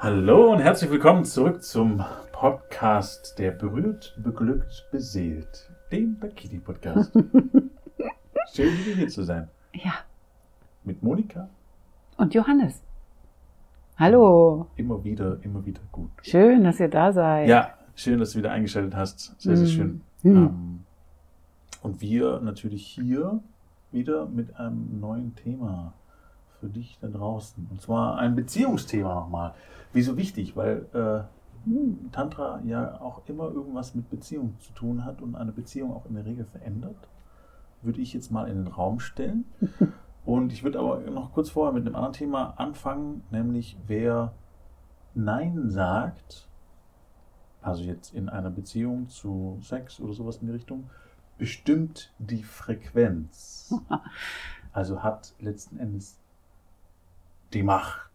Hallo und herzlich willkommen zurück zum Podcast der berührt, beglückt, beseelt, dem Bakiti Podcast. Schön, wieder hier zu sein. Ja. Mit Monika. Und Johannes. Hallo. Immer wieder, immer wieder gut. Schön, dass ihr da seid. Ja, schön, dass du wieder eingeschaltet hast. Sehr, sehr schön. Mhm. Ähm, und wir natürlich hier wieder mit einem neuen Thema für dich da draußen. Und zwar ein Beziehungsthema nochmal. Wieso wichtig? Weil äh, Tantra ja auch immer irgendwas mit Beziehung zu tun hat und eine Beziehung auch in der Regel verändert. Würde ich jetzt mal in den Raum stellen. Und ich würde aber noch kurz vorher mit einem anderen Thema anfangen, nämlich wer Nein sagt, also jetzt in einer Beziehung zu Sex oder sowas in die Richtung, bestimmt die Frequenz. Also hat letzten Endes die Macht,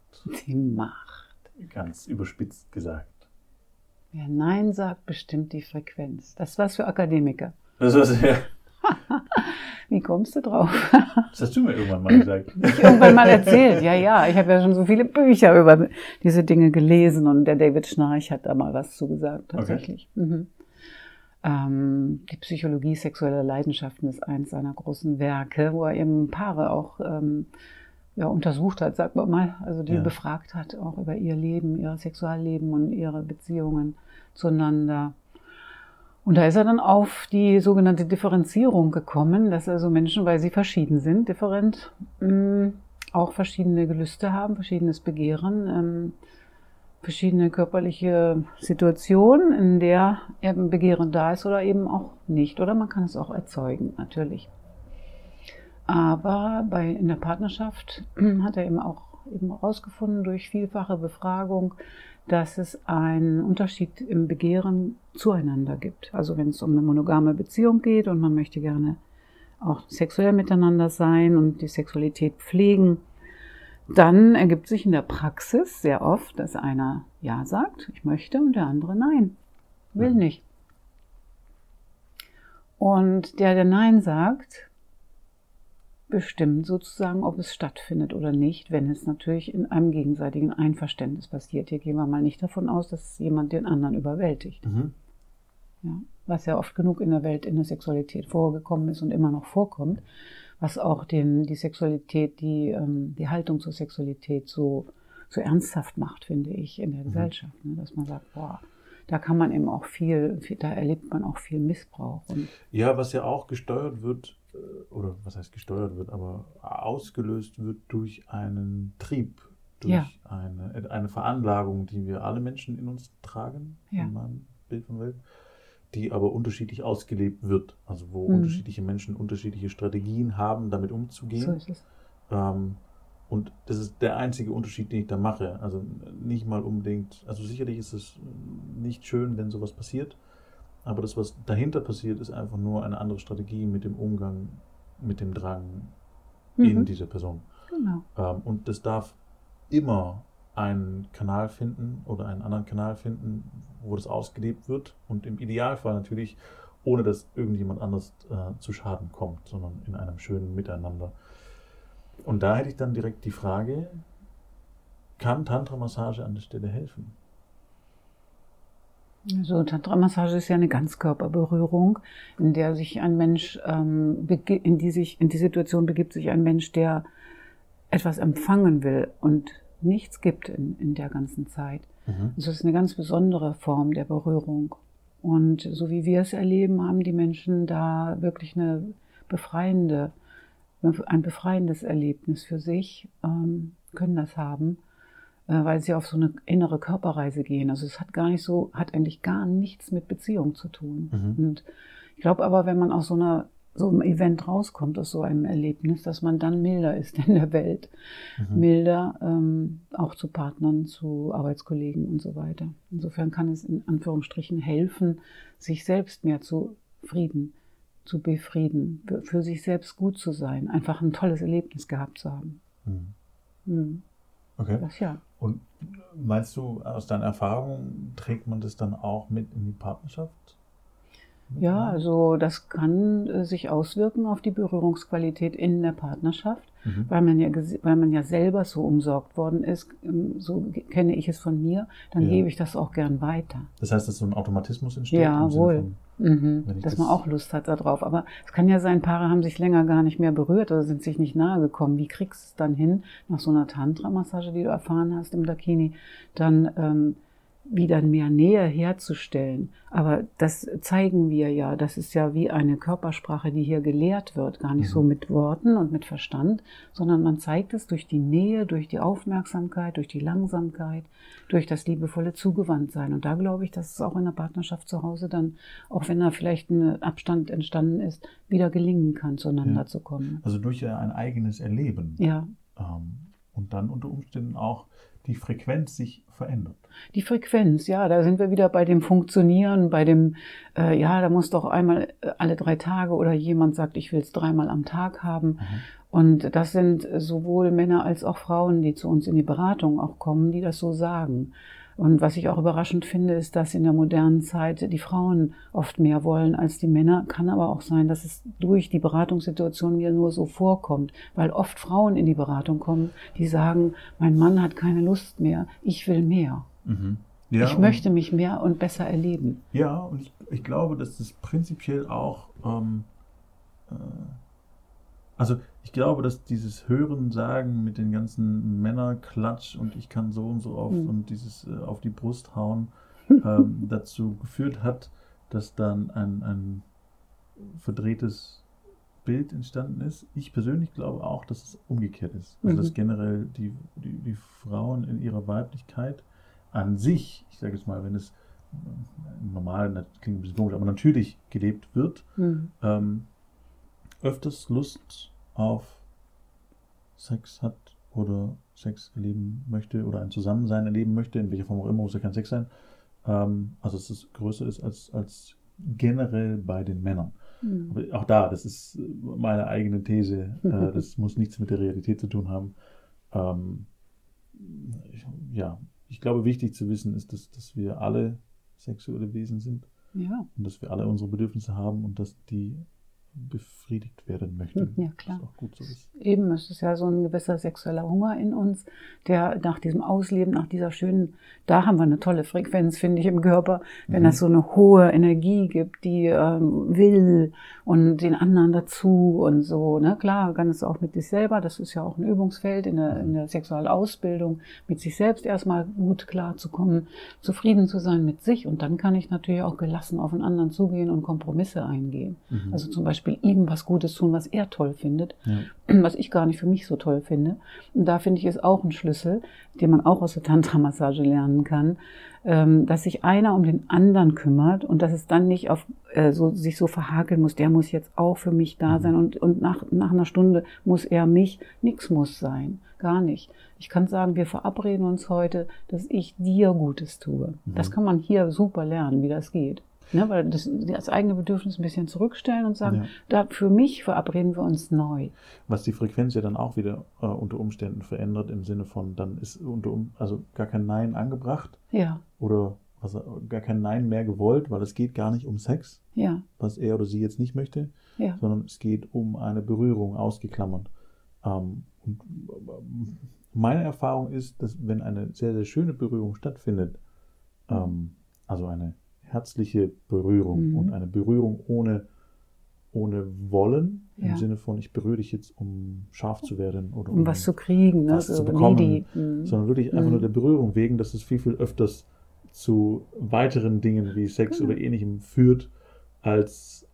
Die Macht. ganz überspitzt gesagt. Wer Nein sagt, bestimmt die Frequenz. Das was für Akademiker. Das, was, ja, Wie kommst du drauf? das hast du mir irgendwann mal gesagt. Ich irgendwann mal erzählt. Ja, ja. Ich habe ja schon so viele Bücher über diese Dinge gelesen und der David Schnarch hat da mal was zugesagt, tatsächlich. Mhm. Ähm, die Psychologie sexueller Leidenschaften ist eins seiner großen Werke, wo er eben Paare auch ähm, ja, untersucht hat, sagt man mal, also die Ja. befragt hat, auch über ihr Leben, ihr Sexualleben und ihre Beziehungen zueinander. Und da ist er dann auf die sogenannte Differenzierung gekommen, dass also Menschen, weil sie verschieden sind, different, mh, auch verschiedene Gelüste haben, verschiedenes Begehren, ähm, verschiedene körperliche Situationen, in der eben Begehren da ist oder eben auch nicht. Oder man kann es auch erzeugen, natürlich. Aber bei, in der Partnerschaft hat er eben auch eben herausgefunden durch vielfache Befragung, dass es einen Unterschied im Begehren zueinander gibt. Also wenn es um eine monogame Beziehung geht und man möchte gerne auch sexuell miteinander sein und die Sexualität pflegen, dann ergibt sich in der Praxis sehr oft, dass einer Ja sagt, ich möchte, und der andere Nein, will Mhm. nicht. Und der, der Nein sagt, bestimmt sozusagen, ob es stattfindet oder nicht, wenn es natürlich in einem gegenseitigen Einverständnis passiert. Hier gehen wir mal nicht davon aus, dass jemand den anderen überwältigt. Mhm. Ja, was ja oft genug in der Welt in der Sexualität vorgekommen ist und immer noch vorkommt, was auch den, die Sexualität, die, ähm, die Haltung zur Sexualität so, so ernsthaft macht, finde ich, in der Gesellschaft. Ne? Dass man sagt, boah, da kann man eben auch viel, viel, da erlebt man auch viel Missbrauch. Und Ja, was ja auch gesteuert wird, oder was heißt gesteuert wird, aber ausgelöst wird durch einen Trieb, durch Ja. eine, eine Veranlagung, die wir alle Menschen in uns tragen, Ja. in meinem Bild von Welt, die aber unterschiedlich ausgelebt wird. Also wo Mhm. unterschiedliche Menschen unterschiedliche Strategien haben, damit umzugehen. so ist es. Ähm, und das ist der einzige Unterschied, den ich da mache. Also nicht mal unbedingt, also sicherlich ist es nicht schön, wenn sowas passiert, aber das, was dahinter passiert, ist einfach nur eine andere Strategie mit dem Umgang mit dem Drang in Mhm. dieser Person. Genau. Ähm, und das darf immer einen Kanal finden oder einen anderen Kanal finden, wo das ausgelebt wird und im Idealfall natürlich ohne dass irgendjemand anders äh, zu Schaden kommt, sondern in einem schönen Miteinander. Und da hätte ich dann direkt die Frage, kann Tantra-Massage an der Stelle helfen? So, Tantra-Massage ist ja eine Ganzkörperberührung, in der sich ein Mensch, ähm, in die sich, in die Situation begibt sich ein Mensch, der etwas empfangen will und nichts gibt in, in der ganzen Zeit. Mhm. Also es ist eine ganz besondere Form der Berührung. Und so wie wir es erleben, haben die Menschen da wirklich eine befreiende, ein befreiendes Erlebnis für sich, ähm, können das haben, weil sie auf so eine innere Körperreise gehen. Also es hat gar nicht so, hat eigentlich gar nichts mit Beziehung zu tun. Mhm. Und ich glaube aber, wenn man aus so einer so einem Event rauskommt, aus so einem Erlebnis, dass man dann milder ist in der Welt, Mhm. milder ähm, auch zu Partnern, zu Arbeitskollegen und so weiter. Insofern kann es in Anführungsstrichen helfen, sich selbst mehr zu Frieden, zu befrieden, für, für sich selbst gut zu sein, einfach ein tolles Erlebnis gehabt zu haben. Mhm. Mhm. Okay. Das ja. Und meinst du, aus deiner Erfahrung trägt man das dann auch mit in die Partnerschaft? Ja, also das kann äh, sich auswirken auf die Berührungsqualität in der Partnerschaft, mhm. weil, man ja, weil man ja selber so umsorgt worden ist, ähm, so kenne ich es von mir, dann ja. gebe ich das auch gern weiter. Das heißt, dass so ein Automatismus entsteht? Ja, wohl. Mhm. dass das man auch Lust hat darauf. Aber es kann ja sein, Paare haben sich länger gar nicht mehr berührt oder sind sich nicht nahe gekommen. Wie kriegst du es dann hin, nach so einer Tantra-Massage, die du erfahren hast im Dakini, dann... Ähm, wieder mehr Nähe herzustellen. Aber das zeigen wir ja. Das ist ja wie eine Körpersprache, die hier gelehrt wird. Gar nicht mhm. so mit Worten und mit Verstand, sondern man zeigt es durch die Nähe, durch die Aufmerksamkeit, durch die Langsamkeit, durch das liebevolle Zugewandtsein. Und da glaube ich, dass es auch in der Partnerschaft zu Hause dann, auch wenn da vielleicht ein Abstand entstanden ist, wieder gelingen kann, zueinander ja. zu kommen. Also durch ein eigenes Erleben. Ja. Ähm, und dann unter Umständen auch die Frequenz sich verändert. Die Frequenz, ja, da sind wir wieder bei dem Funktionieren, bei dem, äh, ja, da muss doch einmal äh, alle drei Tage oder jemand sagt, ich will es dreimal am Tag haben. Mhm. Und das sind sowohl Männer als auch Frauen, die zu uns in die Beratung auch kommen, die das so sagen. Und was ich auch überraschend finde, ist, dass in der modernen Zeit die Frauen oft mehr wollen als die Männer. Kann aber auch sein, dass es durch die Beratungssituation mir nur so vorkommt, weil oft Frauen in die Beratung kommen, die sagen, mein Mann hat keine Lust mehr, ich will mehr. Mhm. Ja, ich möchte mich mehr und besser erleben. Ja, und ich, ich glaube, dass das prinzipiell auch ähm, äh, also ich glaube, dass dieses Hören, Sagen mit den ganzen Männerklatsch und ich kann so und so oft mhm. und dieses äh, auf die Brust hauen ähm, dazu geführt hat, dass dann ein, ein verdrehtes Bild entstanden ist. Ich persönlich glaube auch, dass es umgekehrt ist. Also mhm. dass generell die, die, die, Frauen in ihrer Weiblichkeit an sich, ich sage jetzt mal, wenn es normal, das klingt ein bisschen komisch, aber natürlich gelebt wird, mhm. ähm, öfters Lust auf Sex hat oder Sex erleben möchte oder ein Zusammensein erleben möchte, in welcher Form auch immer, muss ja kein Sex sein. Ähm, also dass es größer ist als, als generell bei den Männern. Mhm. Aber auch da, das ist meine eigene These. Äh, das muss nichts mit der Realität zu tun haben. Ähm, ich, ja, ich glaube, wichtig zu wissen ist, dass, dass wir alle sexuelle Wesen sind. Ja. Und dass wir alle unsere Bedürfnisse haben und dass die befriedigt werden möchten. Ja, klar. auch gut so ist. Eben, es ist ja so ein gewisser sexueller Hunger in uns, der nach diesem Ausleben, nach dieser schönen, da haben wir eine tolle Frequenz, finde ich, im Körper, wenn mhm. das so eine hohe Energie gibt, die ähm, will und den anderen dazu und so. Ne? Klar, kann es auch mit sich selber, das ist ja auch ein Übungsfeld in der, in der Sexualausbildung, mit sich selbst erstmal gut klarzukommen, zufrieden zu sein mit sich und dann kann ich natürlich auch gelassen auf den anderen zugehen und Kompromisse eingehen. Mhm. Also zum Beispiel Beispiel ihm was Gutes tun, was er toll findet, ja. was ich gar nicht für mich so toll finde. Und da finde ich es auch ein Schlüssel, den man auch aus der Tantra-Massage lernen kann, ähm, dass sich einer um den anderen kümmert und dass es dann nicht auf äh, so, sich so verhakeln muss, der muss jetzt auch für mich da mhm. sein und, und nach, nach einer Stunde muss er mich, nichts muss sein, gar nicht. Ich kann sagen, wir verabreden uns heute, dass ich dir Gutes tue. Mhm. Das kann man hier super lernen, wie das geht. Ne, weil das, das eigene Bedürfnis ein bisschen zurückstellen und sagen, ja. da für mich verabreden wir uns neu. Was die Frequenz ja dann auch wieder äh, unter Umständen verändert, im Sinne von, dann ist unter also gar kein Nein angebracht. Ja. Oder also gar kein Nein mehr gewollt, weil es geht gar nicht um Sex, ja. was er oder sie jetzt nicht möchte, ja. sondern es geht um eine Berührung ausgeklammert. Ähm, und meine Erfahrung ist, dass wenn eine sehr, sehr schöne Berührung stattfindet, ähm, also eine herzliche Berührung mhm. und eine Berührung ohne, ohne Wollen, ja. im Sinne von, ich berühre dich jetzt, um scharf zu werden oder um, um was zu kriegen, ne? was ne? zu bekommen, mhm. sondern wirklich einfach mhm. nur der Berührung wegen, dass es viel, viel öfters zu weiteren Dingen wie Sex oder ähnlichem führt, als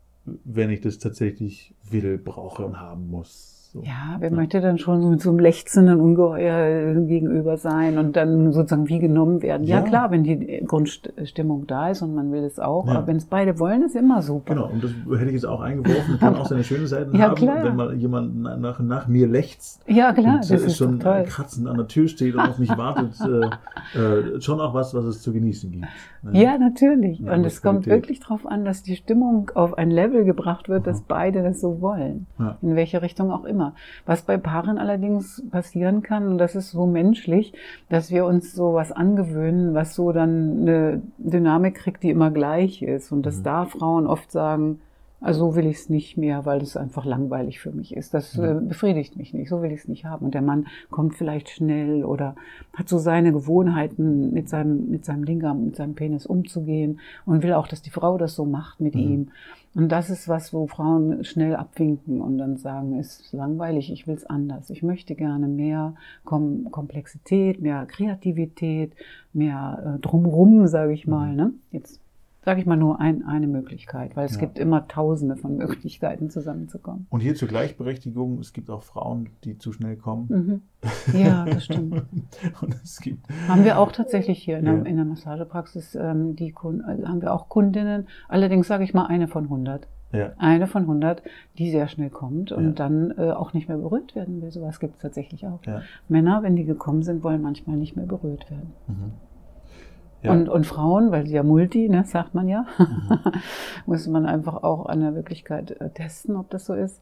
wenn ich das tatsächlich will, brauche und haben muss. So. Ja, wer ja. möchte dann schon so mit so einem lechzenden Ungeheuer gegenüber sein und dann sozusagen wie genommen werden? Ja, ja klar, wenn die Grundstimmung da ist und man will es auch, ja. aber wenn es beide wollen, ist immer super. Genau, und das hätte ich jetzt auch eingeworfen, kann auch seine schönen Seiten ja, haben, klar. wenn mal jemand nach, nach mir lechzt. Ja, klar, und, das ist schon toll. kratzend an der Tür steht und auf mich wartet, äh, äh, schon auch was, was es zu genießen gibt. Ne? Ja, natürlich. und es kommt wirklich darauf an, dass die Stimmung auf ein Level gebracht wird, dass beide das so wollen. In welche Richtung auch immer immer. Was bei Paaren allerdings passieren kann, und das ist so menschlich, dass wir uns so was angewöhnen, was so dann eine Dynamik kriegt, die immer gleich ist. Und dass mhm. da Frauen oft sagen, also so will ich es nicht mehr, weil es einfach langweilig für mich ist. Das äh, befriedigt mich nicht. So will ich es nicht haben. Und der Mann kommt vielleicht schnell oder hat so seine Gewohnheiten, mit seinem, mit seinem Lingam, mit seinem Penis umzugehen und will auch, dass die Frau das so macht mit mhm. ihm. Und das ist was, wo Frauen schnell abwinken und dann sagen, es ist langweilig, ich will es anders. Ich möchte gerne mehr Kom Komplexität, mehr Kreativität, mehr äh, drumrum, sage ich mal. Mhm. Ne? Jetzt sage ich mal, nur ein, eine Möglichkeit, weil es ja. gibt immer tausende von Möglichkeiten zusammenzukommen. Und hier zur Gleichberechtigung, es gibt auch Frauen, die zu schnell kommen. Mhm. Ja, das stimmt. Und es gibt, haben wir auch tatsächlich hier in, der, in der Massagepraxis, ähm, die äh, haben wir auch Kundinnen, allerdings sage ich mal eine von 100. Ja. Eine von 100, die sehr schnell kommt und ja. dann äh, auch nicht mehr berührt werden will. Sowas gibt es tatsächlich auch. Ja. Männer, wenn die gekommen sind, wollen manchmal nicht mehr berührt werden. Mhm. Ja. Und, und Frauen, weil sie ja Multi, ne, sagt man ja, mhm. muss man einfach auch an der Wirklichkeit äh, testen, ob das so ist,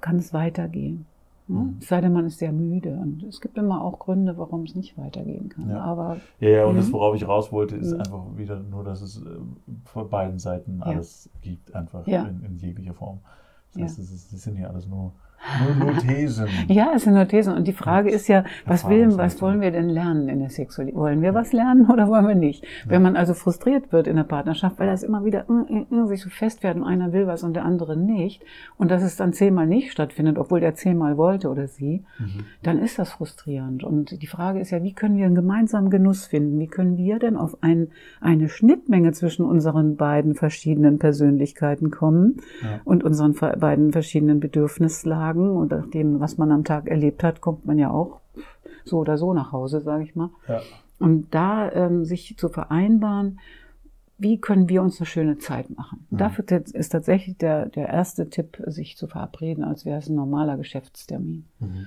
kann es weitergehen. Ne? Mhm. Es sei denn, man ist sehr müde. Und es gibt immer auch Gründe, warum es nicht weitergehen kann. Ja, Aber, ja, ja und das, worauf ich raus wollte, ist mhm. einfach wieder nur, dass es äh, von beiden Seiten alles ja. gibt, einfach in, in, jeglicher Form. Das heißt, es, ist, das sind ja alles nur nur, nur Thesen. ja, es sind nur Thesen. Und die Frage ist ja, was will, was wollen wir denn lernen in der Sexualität? Wollen wir was lernen oder wollen wir nicht? Ja. Wenn man also frustriert wird in der Partnerschaft, weil das immer wieder äh, äh, sich so fest werden, einer will was und der andere nicht, und dass es dann zehnmal nicht stattfindet, obwohl der zehnmal wollte oder sie, mhm. dann ist das frustrierend. Und die Frage ist ja, wie können wir einen gemeinsamen Genuss finden? Wie können wir denn auf ein, eine Schnittmenge zwischen unseren beiden verschiedenen Persönlichkeiten kommen ja. und unseren beiden verschiedenen Bedürfnislagen? Tagen und nach dem, was man am Tag erlebt hat, kommt man ja auch so oder so nach Hause, sage ich mal. Ja. Und da ähm, sich zu vereinbaren, wie können wir uns eine schöne Zeit machen? Mhm. Dafür ist tatsächlich der, der erste Tipp, sich zu verabreden, als wäre es ein normaler Geschäftstermin. Mhm.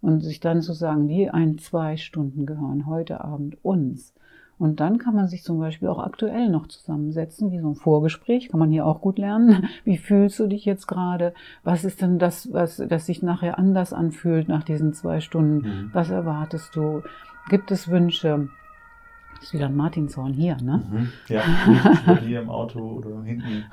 Und sich dann zu sagen, die ein, zwei Stunden gehören heute Abend uns. Und dann kann man sich zum Beispiel auch aktuell noch zusammensetzen, wie so ein Vorgespräch, kann man hier auch gut lernen. Wie fühlst du dich jetzt gerade? Was ist denn das, was, das sich nachher anders anfühlt nach diesen zwei Stunden? Mhm. Was erwartest du? Gibt es Wünsche? Das ist wieder ein Martinshorn hier, ne? Mhm. Ja, hier im Auto oder hinten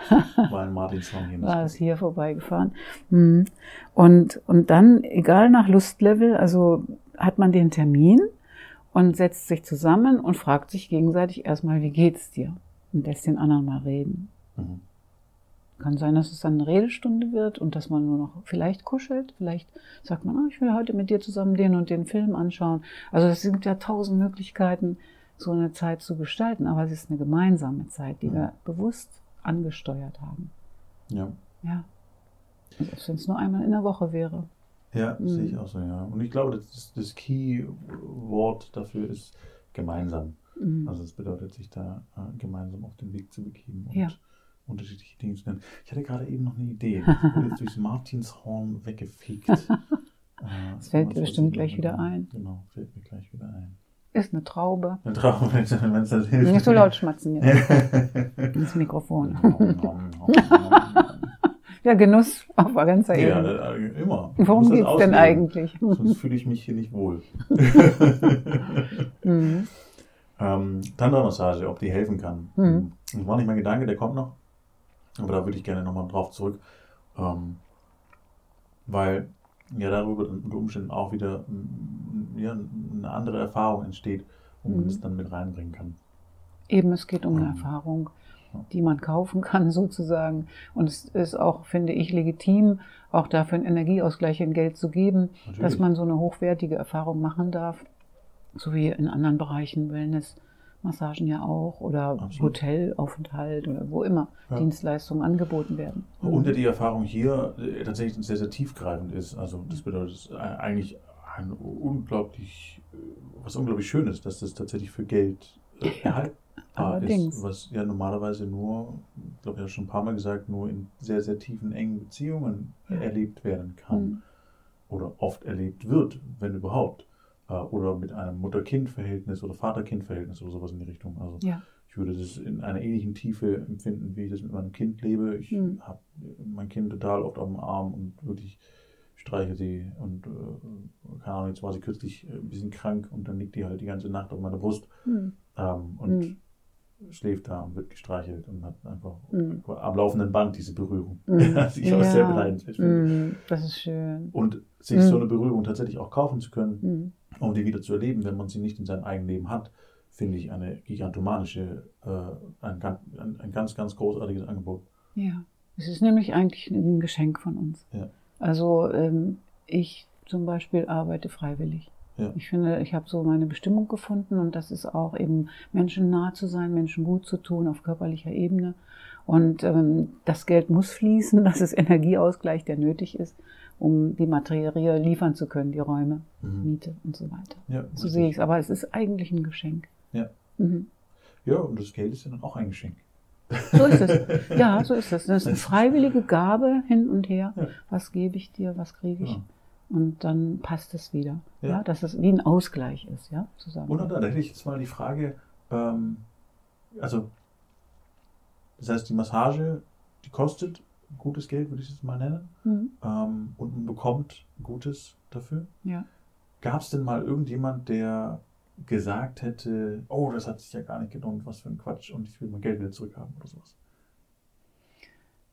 war ein Martinshorn hier. War es hier vorbeigefahren. Mhm. Und, und dann, egal nach Lustlevel, also hat man den Termin und setzt sich zusammen und fragt sich gegenseitig erstmal, wie geht's dir? Und lässt den anderen mal reden. Mhm. Kann sein, dass es dann eine Redestunde wird und dass man nur noch vielleicht kuschelt. Vielleicht sagt man, ah, ich will heute mit dir zusammen den und den Film anschauen. Also es sind ja tausend Möglichkeiten, so eine Zeit zu gestalten. Aber es ist eine gemeinsame Zeit, die mhm. wir bewusst angesteuert haben. Ja. Ja. Wenn es nur einmal in der Woche wäre. Ja, mhm. sehe ich auch so, ja. Und ich glaube, das, das Key-Wort dafür ist gemeinsam. Mhm. Also es bedeutet, sich da äh, gemeinsam auf den Weg zu begeben und ja. unterschiedliche Dinge zu nennen. Ich hatte gerade eben noch eine Idee. Ich wurde jetzt durchs Martinshorn weggefegt. äh, das fällt dir bestimmt gleich wieder ein. Genau, fällt mir gleich wieder ein. Ist eine Traube. Eine Traube, wenn es das hilft. Nicht so laut schmatzen jetzt. ins Mikrofon. Ja, Genuss auf ganzer Ebene. Ja, äh, immer. Worum geht es denn eigentlich? Sonst fühle ich mich hier nicht wohl. mhm. ähm, Tantra-Massage, ob die helfen kann. Mhm. Das war nicht mein Gedanke, der kommt noch. Aber da würde ich gerne nochmal drauf zurück. Ähm, weil ja darüber unter Umständen auch wieder ja, eine andere Erfahrung entsteht, wo man mhm. das dann mit reinbringen kann. Eben, es geht um eine ähm, Erfahrung die man kaufen kann sozusagen. Und es ist auch, finde ich, legitim, auch dafür einen Energieausgleich in Geld zu geben, Natürlich. dass man so eine hochwertige Erfahrung machen darf. So wie in anderen Bereichen, Wellness, Massagen ja auch oder Absolut. Hotelaufenthalt oder wo immer ja. Dienstleistungen angeboten werden. Und die Erfahrung hier äh, tatsächlich sehr, sehr tiefgreifend ist. Also das bedeutet eigentlich ein unglaublich, äh, was unglaublich Schönes, dass das tatsächlich für Geld äh, erhalten Allerdings. Ist, was ja normalerweise nur, ich glaube, ich habe schon ein paar Mal gesagt, nur in sehr, sehr tiefen, engen Beziehungen erlebt werden kann. Mhm. Oder oft erlebt wird, wenn überhaupt. Äh, oder mit einem Mutter-Kind-Verhältnis oder Vater-Kind-Verhältnis oder sowas in die Richtung. Also ja. ich würde das in einer ähnlichen Tiefe empfinden, wie ich das mit meinem Kind lebe. Ich mhm. habe mein Kind total oft auf dem Arm und wirklich streiche sie und äh, keine Ahnung, jetzt war sie kürzlich äh, ein bisschen krank und dann liegt die halt die ganze Nacht auf meiner Brust Mhm. ähm, und Mhm. Schläft da und wird gestreichelt und hat einfach Mhm. am laufenden Band diese Berührung. Mhm. Das ich auch sehr beneidenswert finde. Mhm. Das ist schön. Und sich Mhm. so eine Berührung tatsächlich auch kaufen zu können, Mhm. um die wieder zu erleben, wenn man sie nicht in seinem eigenen Leben hat, finde ich eine gigantomanische, äh, ein, ganz- ein, ein ganz, ganz großartiges Angebot. Ja, es ist nämlich eigentlich ein Geschenk von uns. Ja. Also ähm, ich zum Beispiel arbeite freiwillig. Ja. Ich finde, ich habe so meine Bestimmung gefunden und das ist auch eben Menschen nah zu sein, Menschen gut zu tun auf körperlicher Ebene. Und ähm, das Geld muss fließen, das ist Energieausgleich, der nötig ist, um die Materie liefern zu können, die Räume, Mhm. Miete und so weiter. Ja, So sehe ich es. Aber es ist eigentlich ein Geschenk. Ja. Mhm. ja, und das Geld ist ja dann auch ein Geschenk. So ist es. Ja, so ist es. Das ist eine freiwillige Gabe hin und her. Ja. Was gebe ich dir, was kriege ich? Ja. Und dann passt es wieder. Ja. Ja. dass es wie ein Ausgleich ist, ja, zusammen. Und da, hätte ich jetzt mal die Frage, ähm, also das heißt, die Massage, die kostet gutes Geld, würde ich es jetzt mal nennen, Mhm. ähm, und man bekommt Gutes dafür. Ja. Gab es denn mal irgendjemand, der gesagt hätte, oh, das hat sich ja gar nicht gelohnt, was für ein Quatsch und ich will mein Geld wieder zurückhaben oder sowas?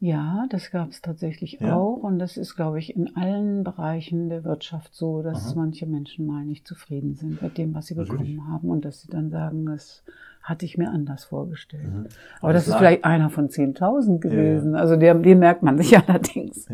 Ja, das gab es tatsächlich Ja. auch. Und das ist, glaube ich, in allen Bereichen der Wirtschaft so, dass Aha. manche Menschen mal nicht zufrieden sind mit dem, was sie bekommen Natürlich. haben und dass sie dann sagen, das hatte ich mir anders vorgestellt. Mhm. Aber das, ist vielleicht einer von 10.000 Ja, ja. gewesen. Also der, den merkt man sich allerdings.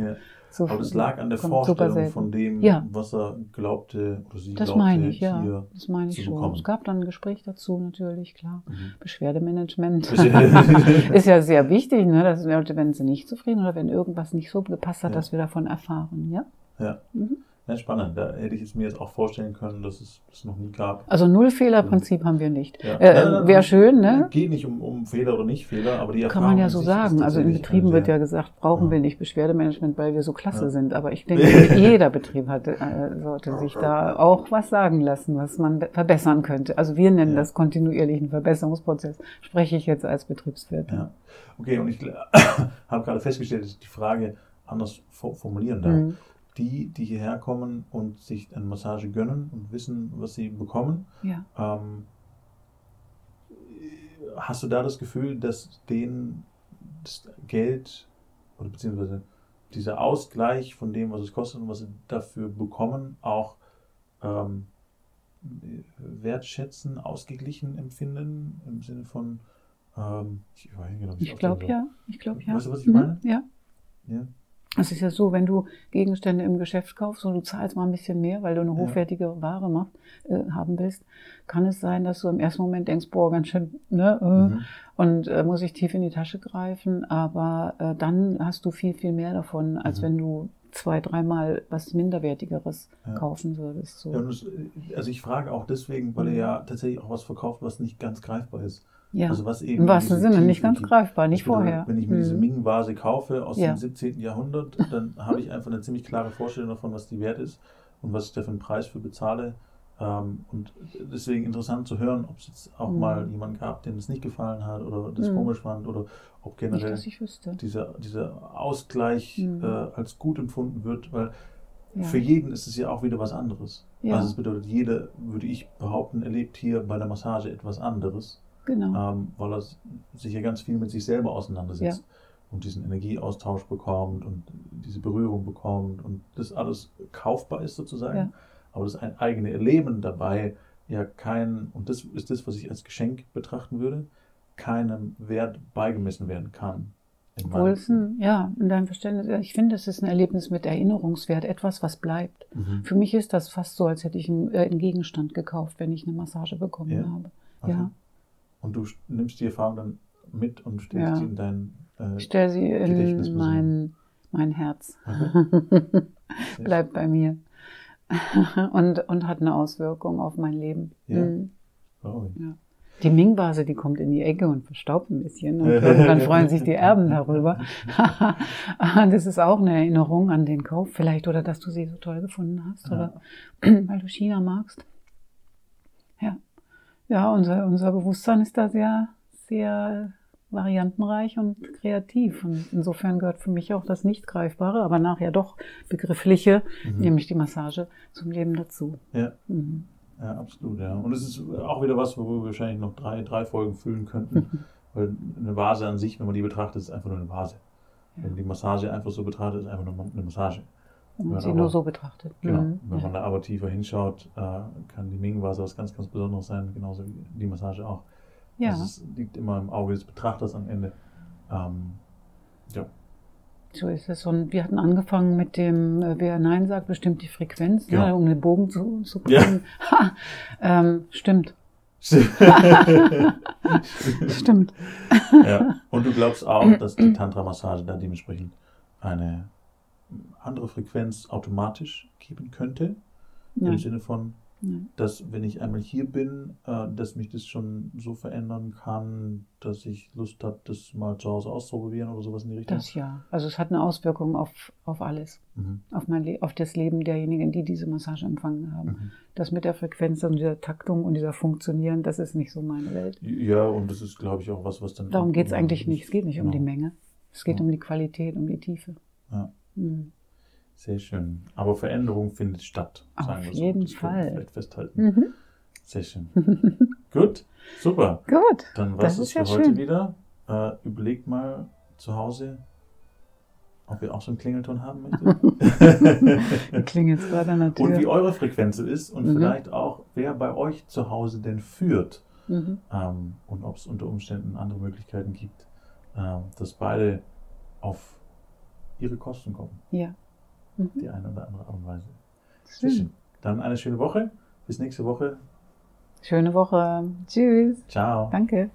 So Aber das lag an der Vorstellung von dem, Ja. was er glaubte oder sie Das glaubte, meine ich, ja. hier Das meine ich zu schon. bekommen. Es gab dann ein Gespräch dazu, natürlich, klar. Mhm. Beschwerdemanagement Beschwerde- ist ja sehr wichtig, ne? dass Leute, wenn sie nicht zufrieden oder wenn irgendwas nicht so gepasst hat, Ja. dass wir davon erfahren, ja. Ja. Mhm. Ja, spannend. Da hätte ich es mir jetzt auch vorstellen können, dass es das noch nie gab. Also Null-Fehler-Prinzip haben wir nicht. Ja. Äh, Wäre schön, ne? Geht nicht um, um Fehler oder nicht Fehler, aber die Kann Erfahrung man ja so sagen. Also in Betrieben wird ja gesagt, brauchen Ja. wir nicht Beschwerdemanagement, weil wir so klasse Ja. sind. Aber ich denke, jeder Betrieb hat, äh, sollte sich da auch was sagen lassen, was man be- verbessern könnte. Also wir nennen das kontinuierlichen Verbesserungsprozess. Spreche ich jetzt als Betriebswirt. Okay, und ich habe gerade festgestellt, dass ich die Frage anders fo- formulieren darf. Mhm. Die, die hierher kommen und sich eine Massage gönnen und wissen, was sie bekommen, ja. ähm, hast du da das Gefühl, dass denen das Geld oder beziehungsweise dieser Ausgleich von dem, was es kostet und was sie dafür bekommen, auch ähm, wertschätzen, ausgeglichen empfinden im Sinne von ähm, ich weiß nicht genau, wie Ich es glaube ja. Ich glaube ja. Weißt du, was ich Mhm. meine? Ja. Ja. Es ist ja so, wenn du Gegenstände im Geschäft kaufst und du zahlst mal ein bisschen mehr, weil du eine hochwertige Ware macht, äh, haben willst, kann es sein, dass du im ersten Moment denkst, boah, ganz schön, ne, äh, Mhm. und äh, muss ich tief in die Tasche greifen, aber äh, dann hast du viel, viel mehr davon, als Mhm. wenn du zwei, dreimal was Minderwertigeres Ja. kaufen würdest. So. Ja, das, also ich frage auch deswegen, weil er ja tatsächlich auch was verkauft, was nicht ganz greifbar ist. Ja. Also was eben Im wahrsten Sinne, nicht ganz greifbar, nicht vorher. Wenn ich mir diese Mhm. Ming-Vase kaufe aus Ja. dem 17. Jahrhundert, dann habe ich einfach eine ziemlich klare Vorstellung davon, was die wert ist und was ich da für einen Preis für bezahle. Ähm, und deswegen interessant zu hören, ob es jetzt auch Mhm. mal jemanden gab, dem es nicht gefallen hat oder das Mhm. komisch fand oder ob Nicht, generell wüsste. dieser, dieser Ausgleich Mhm. äh, als gut empfunden wird, weil Ja. für jeden ist es ja auch wieder was anderes. Ja. Also es bedeutet, jeder, würde ich behaupten, erlebt hier bei der Massage etwas anderes, Genau. ähm, weil er sich ja ganz viel mit sich selber auseinandersetzt und diesen Energieaustausch bekommt und diese Berührung bekommt und das alles kaufbar ist sozusagen. Ja. Aber das ein eigene Erleben dabei ja kein, und das ist das, was ich als Geschenk betrachten würde, keinem Wert beigemessen werden kann. Ein, ja, in deinem Verständnis, ich finde, es ist ein Erlebnis mit Erinnerungswert, etwas, was bleibt. Mhm. Für mich ist das fast so, als hätte ich einen, äh, einen Gegenstand gekauft, wenn ich eine Massage bekommen Ja. habe. Okay. Ja. Und du st- nimmst die Erfahrung dann mit und stellst Ja. sie in dein äh, Ich stelle sie in mein, mein Herz. Okay. Bleibt bei mir. und, und hat eine Auswirkung auf mein Leben. Ja. Mhm. Oh, Ja. Die Ming-Vase, die kommt in die Ecke und verstaubt ein bisschen. Und irgendwann freuen sich die Erben darüber. das ist auch eine Erinnerung an den Kauf vielleicht oder dass du sie so toll gefunden hast oder weil du China magst. Ja, ja unser, unser Bewusstsein ist da sehr, sehr variantenreich und kreativ. Und insofern gehört für mich auch das nicht greifbare, aber nachher doch begriffliche, Mhm. nämlich die Massage, zum Leben dazu. Ja. Mhm. Ja, absolut, ja. Und es ist auch wieder was, wo wir wahrscheinlich noch drei, drei Folgen füllen könnten. Weil eine Vase an sich, wenn man die betrachtet, ist einfach nur eine Vase. Wenn man die Massage einfach so betrachtet, ist einfach nur eine Massage. Wenn man Ja, sie aber- nur so betrachtet. Genau. Mhm. Wenn Ja. man da aber tiefer hinschaut, äh, kann die Ming-Vase was ganz, ganz Besonderes sein, genauso wie die Massage auch. Ja. Also es liegt immer im Auge des Betrachters am Ende. Ähm, ja. So ist es. Und wir hatten angefangen mit dem, äh, wer Nein sagt, bestimmt die Frequenz, Genau. ne, um den Bogen zu, zu Ja. kriegen. Ha, ähm, stimmt, stimmt. ja. Und du glaubst auch, dass die Tantra-Massage da dementsprechend eine andere Frequenz automatisch geben könnte? Im Nein, Sinne von, nein. dass wenn ich einmal hier bin, äh, dass mich das schon so verändern kann, dass ich Lust habe, das mal zu Hause auszuprobieren oder sowas in die Richtung? Das ja. Also es hat eine Auswirkung auf, auf alles. Mhm. Auf, mein Le auf das Leben derjenigen, die diese Massage empfangen haben. Mhm. Das mit der Frequenz und dieser Taktung und dieser Funktionieren, das ist nicht so meine Welt. Ja, und das ist, glaube ich, auch was, was dann. Darum geht es eigentlich nicht. Es geht nicht um die Genau. Menge. Es geht Ja. um die Qualität, um die Tiefe. Ja. Mhm. Sehr schön. Aber Veränderung findet statt. Auf sagen wir so. jeden wir Fall. Vielleicht festhalten. Mhm. Sehr schön. Gut, super. Gut. Dann was es ist ja für heute schön. wieder. Äh, überlegt mal zu Hause, ob ihr auch so einen Klingelton haben möchtet. Klingelt gerade an der Tür. und wie eure Frequenz so ist und Mhm. vielleicht auch, wer bei euch zu Hause denn führt. Mhm. Ähm, und ob es unter Umständen andere Möglichkeiten gibt, ähm, dass beide auf ihre Kosten kommen. Ja. Mhm. Die eine oder andere Art und Weise. Schön. Dann eine schöne Woche. Bis nächste Woche. Schöne Woche. Tschüss. Ciao. Danke.